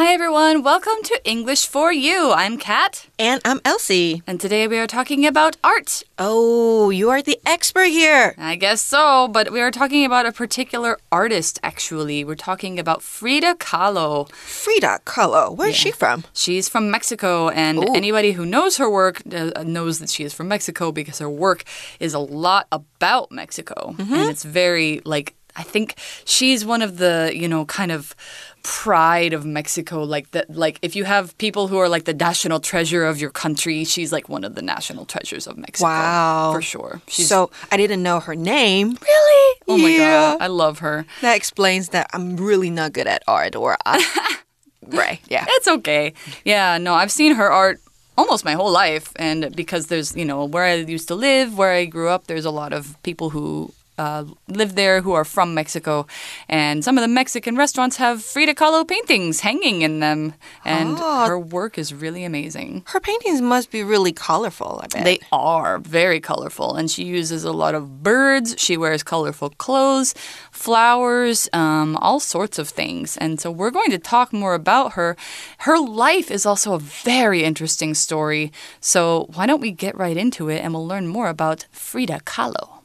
Hi everyone, welcome to English for You. I'm Kat. And I'm Elsie. And today we are talking about art. Oh, you are the expert here. I guess so, but we are talking about a particular artist actually. We're talking about Frida Kahlo. Frida Kahlo. Where is yeah. she from? She's from Mexico, and Ooh. anybody who knows her work uh, knows that she is from Mexico because her work is a lot about Mexico. Mm -hmm. And it's very like I think she's one of the, you know, kind of pride of Mexico. Like that, like if you have people who are like the national treasure of your country, she's like one of the national treasures of Mexico. Wow, for sure. She's, so I didn't know her name. Really? Oh yeah. my god, I love her. That explains that I'm really not good at art, or I, right? Yeah, it's okay. Yeah, no, I've seen her art almost my whole life and because there's you know where i used to live where i grew up there's a lot of people who uh, live there who are from Mexico. And some of the Mexican restaurants have Frida Kahlo paintings hanging in them. And oh. her work is really amazing. Her paintings must be really colorful, I bet. They are very colorful. And she uses a lot of birds. She wears colorful clothes, flowers, um, all sorts of things. And so we're going to talk more about her. Her life is also a very interesting story. So why don't we get right into it and we'll learn more about Frida Kahlo.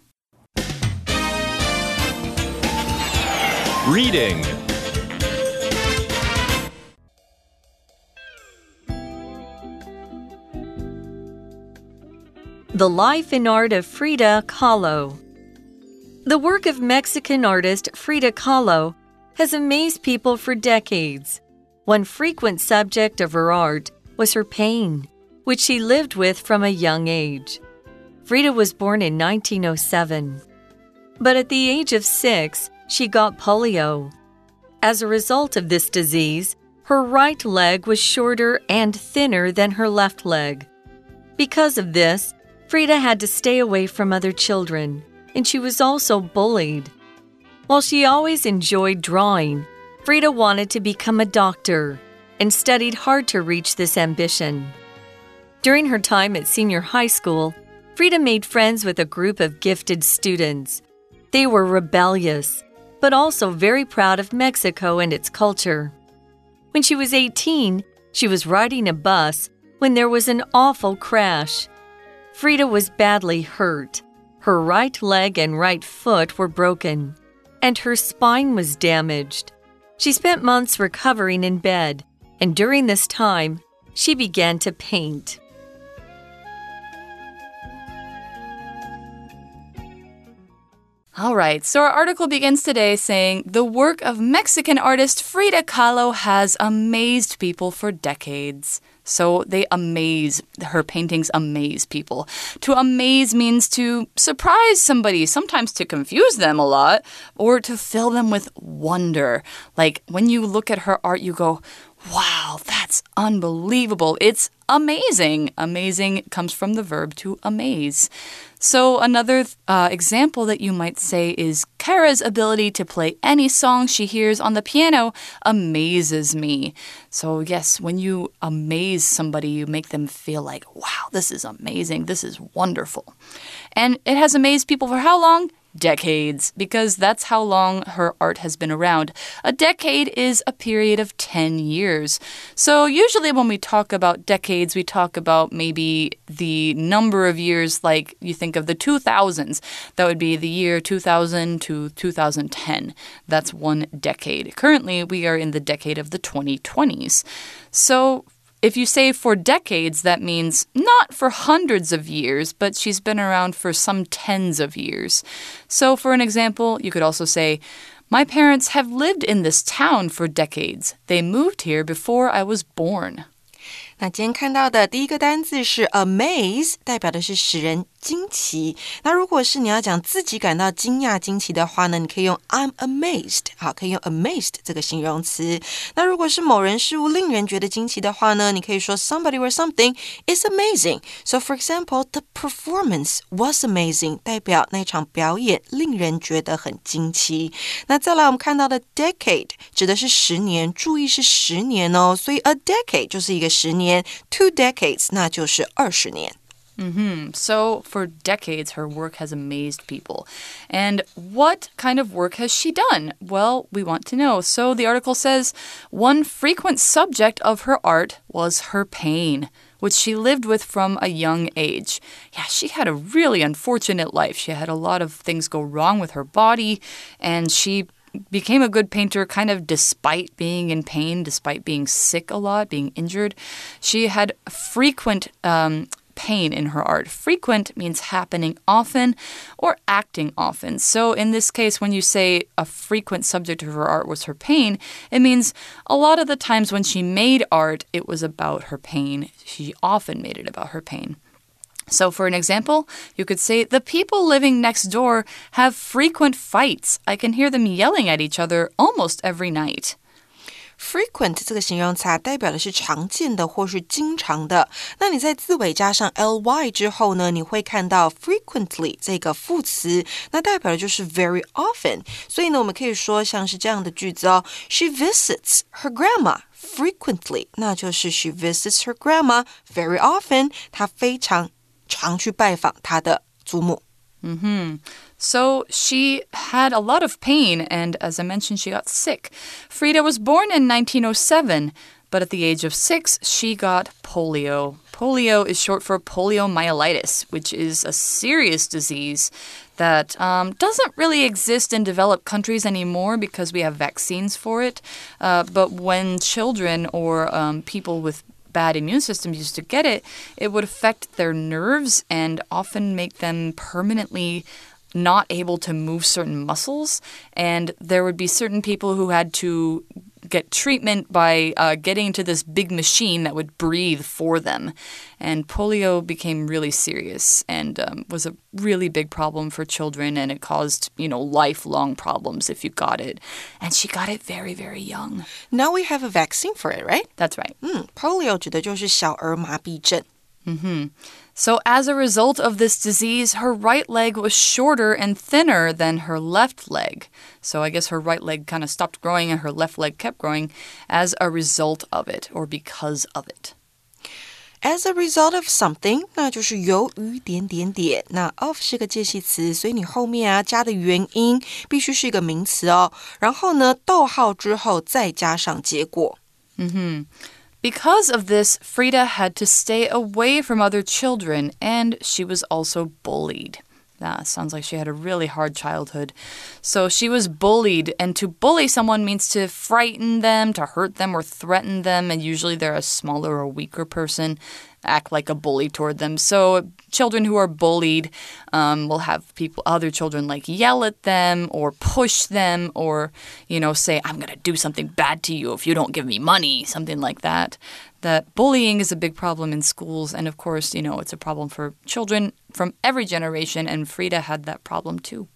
Reading The Life and Art of Frida Kahlo. The work of Mexican artist Frida Kahlo has amazed people for decades. One frequent subject of her art was her pain, which she lived with from a young age. Frida was born in 1907. But at the age of six, she got polio. As a result of this disease, her right leg was shorter and thinner than her left leg. Because of this, Frida had to stay away from other children, and she was also bullied. While she always enjoyed drawing, Frida wanted to become a doctor and studied hard to reach this ambition. During her time at senior high school, Frida made friends with a group of gifted students. They were rebellious but also very proud of Mexico and its culture. When she was 18, she was riding a bus when there was an awful crash. Frida was badly hurt. Her right leg and right foot were broken, and her spine was damaged. She spent months recovering in bed, and during this time, she began to paint. All right, so our article begins today saying the work of Mexican artist Frida Kahlo has amazed people for decades. So they amaze, her paintings amaze people. To amaze means to surprise somebody, sometimes to confuse them a lot, or to fill them with wonder. Like when you look at her art, you go, Wow, that's unbelievable. It's amazing. Amazing comes from the verb to amaze. So, another uh, example that you might say is Kara's ability to play any song she hears on the piano amazes me. So, yes, when you amaze somebody, you make them feel like, wow, this is amazing. This is wonderful. And it has amazed people for how long? Decades, because that's how long her art has been around. A decade is a period of 10 years. So, usually when we talk about decades, we talk about maybe the number of years, like you think of the 2000s. That would be the year 2000 to 2010. That's one decade. Currently, we are in the decade of the 2020s. So, if you say for decades, that means not for hundreds of years, but she's been around for some tens of years. So, for an example, you could also say, My parents have lived in this town for decades. They moved here before I was born. 那今天看到的第一个单字是 amaze，代表的是使人惊奇。那如果是你要讲自己感到惊讶、惊奇的话呢，你可以用 I'm amazed，好，可以用 amazed 这个形容词。那如果是某人事物令人觉得惊奇的话呢，你可以说 somebody or something is amazing。So for example, the performance was amazing，代表那场表演令人觉得很惊奇。那再来我们看到的 decade 指的是十年，注意是十年哦，所以 a decade 就是一个十年 ，two decades 那就是二十年。 Mm-hmm. So, for decades, her work has amazed people. And what kind of work has she done? Well, we want to know. So, the article says one frequent subject of her art was her pain which she lived with from a young age. Yeah, she had a really unfortunate life. She had a lot of things go wrong with her body, and she became a good painter kind of despite being in pain, despite being sick a lot, being injured. She had frequent um, pain in her art. Frequent means happening often or acting often. So, in this case, when you say a frequent subject of her art was her pain, it means a lot of the times when she made art, it was about her pain. She often made it about her pain. So, for an example, you could say, The people living next door have frequent fights. I can hear them yelling at each other almost every night. frequent 这个形容词啊，代表的是常见的或是经常的。那你在字尾加上 ly 之后呢，你会看到 frequently 这个副词，那代表的就是 very often。所以呢，我们可以说像是这样的句子哦：She visits her grandma frequently，那就是 she visits her grandma very often。她非常 常去拜访她的祖母。Mm hmm. So she had a lot of pain, and as I mentioned, she got sick. Frida was born in 1907, but at the age of six, she got polio. Polio is short for poliomyelitis, which is a serious disease that um, doesn't really exist in developed countries anymore because we have vaccines for it. Uh, but when children or um, people with bad immune systems used to get it, it would affect their nerves and often make them permanently not able to move certain muscles. And there would be certain people who had to get treatment by uh, getting into this big machine that would breathe for them. And polio became really serious and um, was a really big problem for children, and it caused, you know, lifelong problems if you got it. And she got it very, very young. Now we have a vaccine for it, right? That's right. 嗯，polio 指的就是小儿麻痹症。Mm-hmm. So, as a result of this disease, her right leg was shorter and thinner than her left leg. So, I guess her right leg kind of stopped growing and her left leg kept growing as a result of it or because of it. As a result of something，那就是由于点点点。那 of 是个介系词，所以你后面啊加的原因必须是一个名词哦。然后呢，逗号之后再加上结果。嗯哼。 Because of this, Frida had to stay away from other children and she was also bullied. That sounds like she had a really hard childhood. So she was bullied, and to bully someone means to frighten them, to hurt them, or threaten them, and usually they're a smaller or weaker person act like a bully toward them. So children who are bullied um, will have people, other children, like yell at them or push them or you know say, "I'm gonna do something bad to you if you don't give me money," something like that. That bullying is a big problem in schools, and of course, you know, it's a problem for children from every generation. And Frida had that problem too.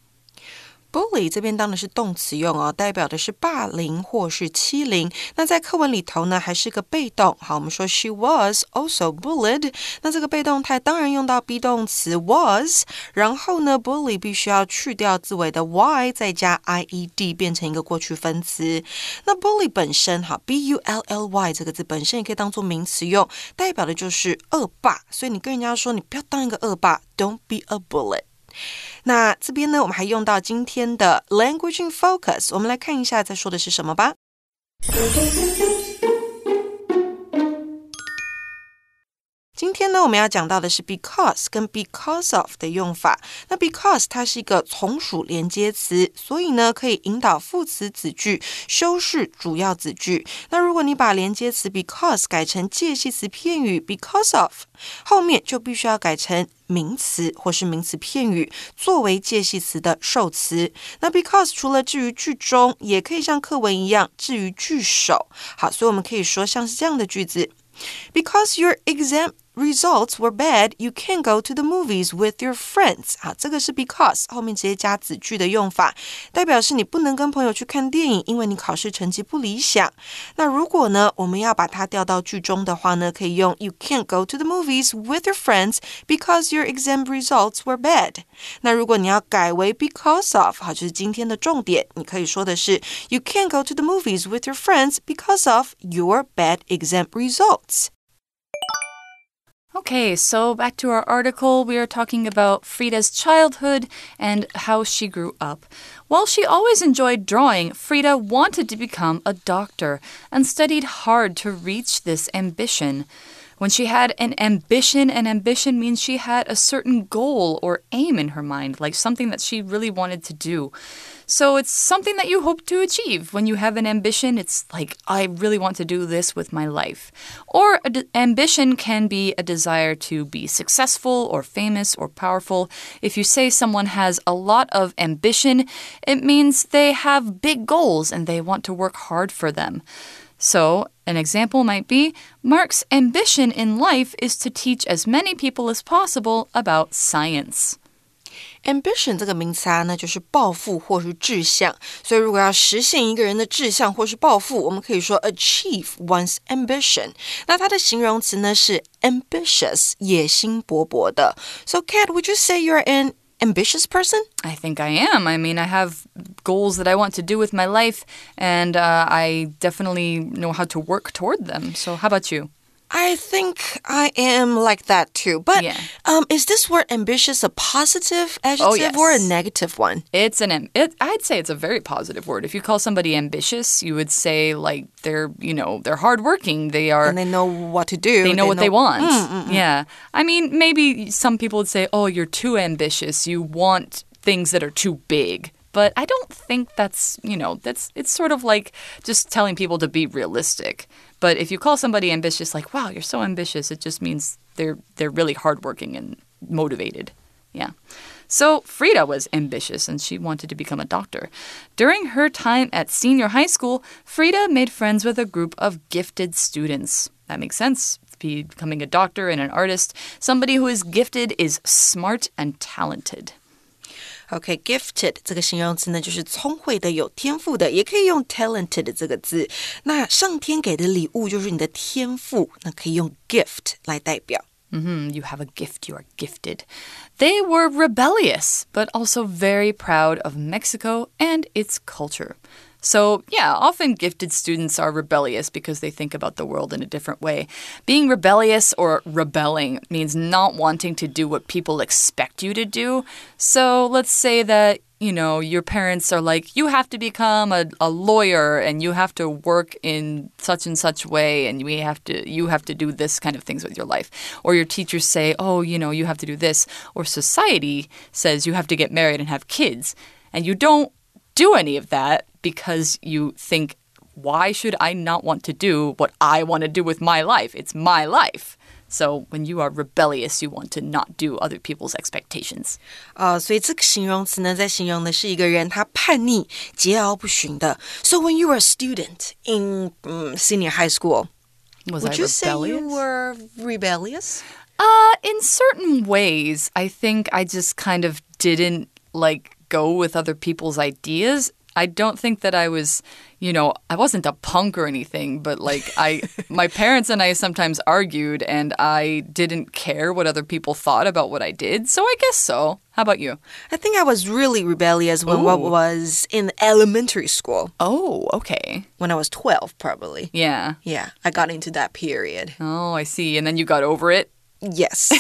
Bully 这边当的是动词用哦，代表的是霸凌或是欺凌。那在课文里头呢，还是个被动。好，我们说 she was also bullied。那这个被动态当然用到 be 动词 was，然后呢，bully 必须要去掉字尾的 y，再加 i e d 变成一个过去分词。那 bully 本身哈，b u l l y 这个字本身也可以当做名词用，代表的就是恶霸。所以你跟人家说，你不要当一个恶霸，don't be a bully。那这边呢，我们还用到今天的 language in focus，我们来看一下在说的是什么吧。今天呢，我们要讲到的是 because 跟 because of 的用法。那 because 它是一个从属连接词，所以呢可以引导副词子句修饰主要子句。那如果你把连接词 because 改成介系词片语 because of，后面就必须要改成名词或是名词片语作为介系词的受词。那 because 除了置于句中，也可以像课文一样置于句首。好，所以我们可以说像是这样的句子：Because your exam results were bad, you can't go to the movies with your friends。好，这个是 because 后面直接加子句的用法，代表是你不能跟朋友去看电影，因为你考试成绩不理想。那如果呢，我们要把它调到句中的话呢，可以用 You can't go to the movies with your friends because your exam results were bad。那如果你要改为 because of，好，就是今天的重点，你可以说的是 You can't go to the movies with your friends because of your bad exam results。 Okay, so back to our article. We are talking about Frida's childhood and how she grew up. While she always enjoyed drawing, Frida wanted to become a doctor and studied hard to reach this ambition. When she had an ambition, an ambition means she had a certain goal or aim in her mind, like something that she really wanted to do. So it's something that you hope to achieve. When you have an ambition, it's like, I really want to do this with my life. Or ambition can be a desire to be successful or famous or powerful. If you say someone has a lot of ambition, it means they have big goals and they want to work hard for them. So, an example might be Mark's ambition in life is to teach as many people as possible about science Ambition 这个名词啊，那就是抱负或是志向。所以，如果要实现一个人的志向或是抱负，我们可以说 achieve one's ambition。那它的形容词呢是 ambitious，野心勃勃的。So, Kat, would you say you're an ambitious person? I think I am. I mean, I have goals that I want to do with my life, and uh, I definitely know how to work toward them. So, how about you? I think I am like that too. But yeah. um, is this word ambitious a positive adjective oh, yes. or a negative one? It's an it, I'd say it's a very positive word. If you call somebody ambitious, you would say like they're you know they're hardworking. They are and they know what to do. They know they what know, they want. Mm, mm, mm. Yeah, I mean maybe some people would say, oh, you're too ambitious. You want things that are too big but I don't think that's, you know, that's it's sort of like just telling people to be realistic. But if you call somebody ambitious like, "Wow, you're so ambitious," it just means they're they're really hardworking and motivated. Yeah. So Frida was ambitious and she wanted to become a doctor. During her time at senior high school, Frida made friends with a group of gifted students. That makes sense. Becoming a doctor and an artist, somebody who is gifted is smart and talented. OK，gifted、okay, 这个形容词呢，就是聪慧的、有天赋的，也可以用 talented 这个字。那上天给的礼物就是你的天赋，那可以用 gift 来代表。Mm -hmm. You have a gift, you are gifted. They were rebellious, but also very proud of Mexico and its culture. So, yeah, often gifted students are rebellious because they think about the world in a different way. Being rebellious or rebelling means not wanting to do what people expect you to do. So, let's say that you know, your parents are like, you have to become a, a lawyer and you have to work in such and such way and we have to you have to do this kind of things with your life. Or your teachers say, oh, you know, you have to do this. Or society says you have to get married and have kids. And you don't do any of that because you think, why should I not want to do what I want to do with my life? It's my life. So when you are rebellious, you want to not do other people's expectations. 啊，所以这个形容词呢，在形容的是一个人他叛逆、桀骜不驯的。So when you were a student in mm, senior high school, was would you say you were rebellious? Uh, in certain ways, I think I just kind of didn't like go with other people's ideas I don't think that I was, you know, I wasn't a punk or anything, but like I my parents and I sometimes argued and I didn't care what other people thought about what I did. So I guess so. How about you? I think I was really rebellious when what was in elementary school. Oh, okay. When I was 12 probably. Yeah. Yeah, I got into that period. Oh, I see. And then you got over it? Yes.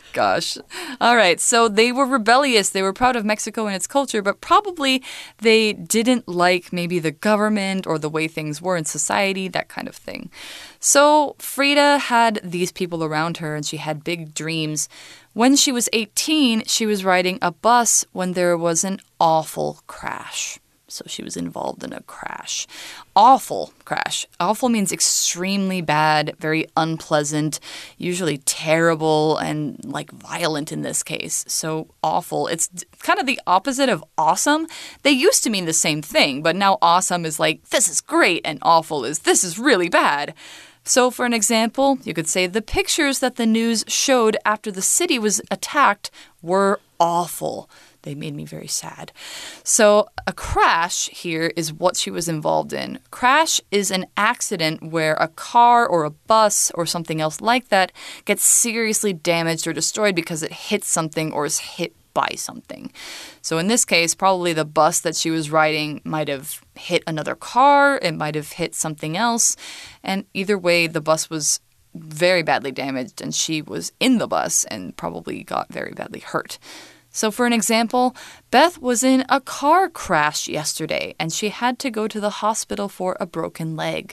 Gosh. All right. So they were rebellious. They were proud of Mexico and its culture, but probably they didn't like maybe the government or the way things were in society, that kind of thing. So Frida had these people around her and she had big dreams. When she was 18, she was riding a bus when there was an awful crash. So she was involved in a crash. Awful crash. Awful means extremely bad, very unpleasant, usually terrible and like violent in this case. So awful. It's kind of the opposite of awesome. They used to mean the same thing, but now awesome is like this is great and awful is this is really bad. So, for an example, you could say the pictures that the news showed after the city was attacked were awful. They made me very sad. So, a crash here is what she was involved in. Crash is an accident where a car or a bus or something else like that gets seriously damaged or destroyed because it hits something or is hit by something. So in this case, probably the bus that she was riding might have hit another car, it might have hit something else, and either way, the bus was very badly damaged, and she was in the bus and probably got very badly hurt. So, for an example, Beth was in a car crash yesterday and she had to go to the hospital for a broken leg.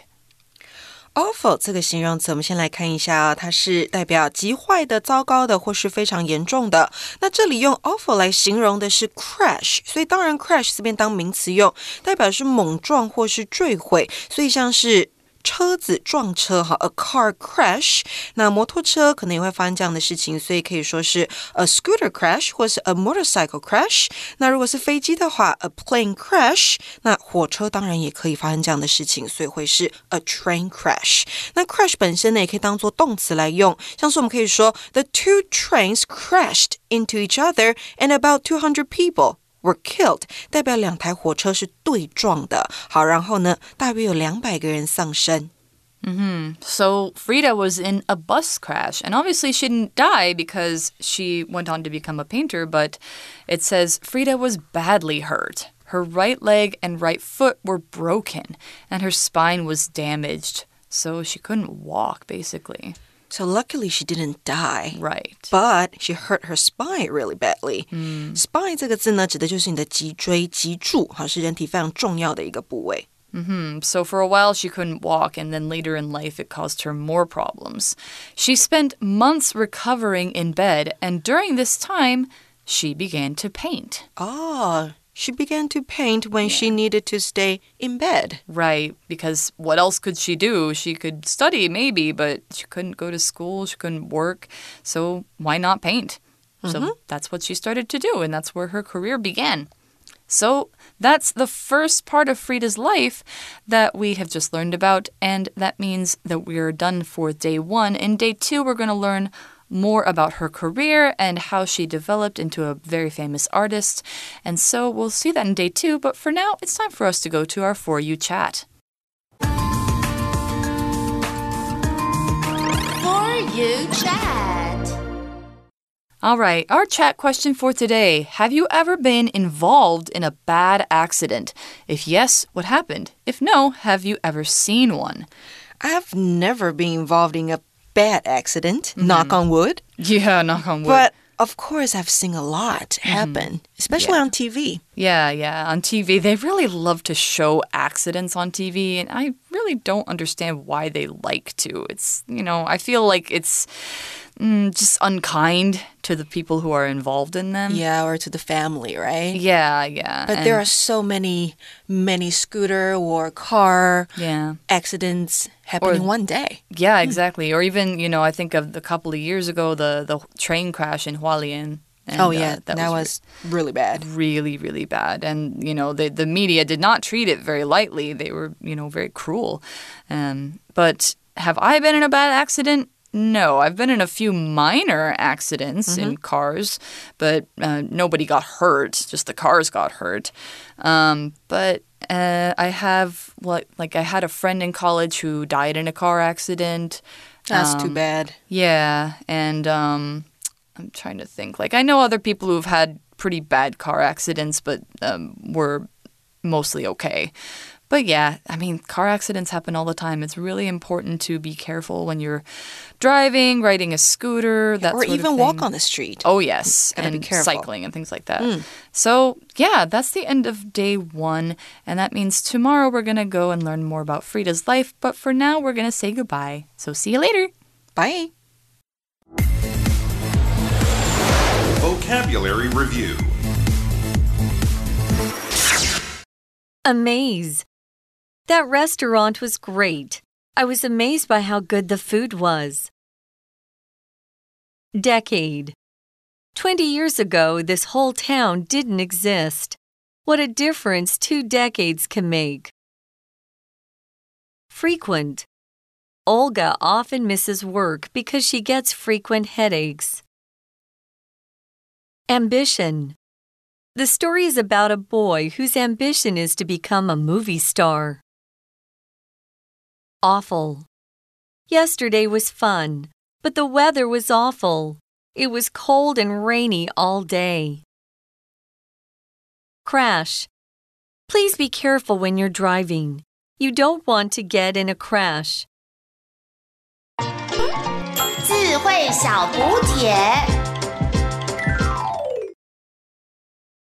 Awful 这个形容词，我们先来看一下啊，它是代表极坏的、糟糕的，或是非常严重的。那这里用 awful 来形容的是 crash，所以当然 crash 这边当名词用，代表是猛撞或是坠毁，所以像是。 车子撞车哈，a car crash。那摩托车可能也会发生这样的事情，所以可以说是 a scooter crash 或是 a motorcycle crash。那如果是飞机的话，a plane crash。那火车当然也可以发生这样的事情，所以会是 a train crash。那 crash 本身呢，也可以当做动词来用，像是我们可以说 the two trains crashed into each other and about two hundred people。 were killed，代表两台火车是对撞的。好，然后呢，大约有两百个人丧生。Mm -hmm. So Frida was in a bus crash, and obviously she didn't die because she went on to become a painter, but it says Frida was badly hurt. Her right leg and right foot were broken, and her spine was damaged, so she couldn't walk, basically. So luckily she didn't die. Right. But she hurt her spine really badly. Mm. Spine 这个字呢，指的就是你的脊椎、脊柱，哈，是人体非常重要的一个部位。Mm -hmm. So for a while she couldn't walk, and then later in life it caused her more problems. She spent months recovering in bed, and during this time, she began to paint. Oh, she began to paint when yeah. she needed to stay in bed. Right, because what else could she do? She could study, maybe, but she couldn't go to school, she couldn't work. So why not paint? Mm -hmm. So mm-hmm. that's what she started to do, and that's where her career began. So that's the first part of Frida's life that we have just learned about, and that means that we're done for day one. In day two, we're going to learn more about her career and how she developed into a very famous artist. And so we'll see that in day two, but for now, it's time for us to go to our For You chat. For You chat. All right, our chat question for today Have you ever been involved in a bad accident? If yes, what happened? If no, have you ever seen one? I've never been involved in a bad accident, mm -hmm. knock on wood. Yeah, knock on wood. But of course, I've seen a lot mm-hmm. happen, mm -hmm. especially yeah. on TV. Yeah, yeah. On TV, they really love to show accidents on TV, and I really don't understand why they like to. It's, you know, I feel like it's mm, just unkind to the people who are involved in them. Yeah, or to the family, right? Yeah, yeah. But and there are so many, many scooter or car yeah. accidents happening or, one day. Yeah, hmm. exactly. Or even, you know, I think of a couple of years ago, the, the train crash in Hualien. And, oh yeah, uh, that, that, was, was really bad. Really, really bad. And you know, the the media did not treat it very lightly. They were, you know, very cruel. Um, but have I been in a bad accident? No, I've been in a few minor accidents mm -hmm. in mm-hmm. cars, but uh, nobody got hurt. Just the cars got hurt. Um, but uh, I have like like I had a friend in college who died in a car accident. That's um, too bad. Yeah, and um, I'm trying to think. Like I know other people who've had pretty bad car accidents, but um, were mostly okay. But yeah, I mean, car accidents happen all the time. It's really important to be careful when you're driving, riding a scooter, that or even walk on the street. Oh yes, and cycling and things like that. Mm. So yeah, that's the end of day one, and that means tomorrow we're gonna go and learn more about Frida's life. But for now, we're gonna say goodbye. So see you later. Bye. Vocabulary Review Amaze that restaurant was great. I was amazed by how good the food was. Decade. Twenty years ago, this whole town didn't exist. What a difference two decades can make. Frequent. Olga often misses work because she gets frequent headaches. Ambition. The story is about a boy whose ambition is to become a movie star. Awful. Yesterday was fun, but the weather was awful. It was cold and rainy all day. Crash. Please be careful when you're driving. You don't want to get in a crash. 智慧小补帖。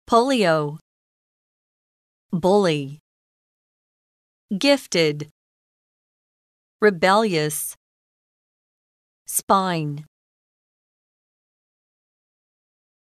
Polio, bully, gifted, rebellious, spine.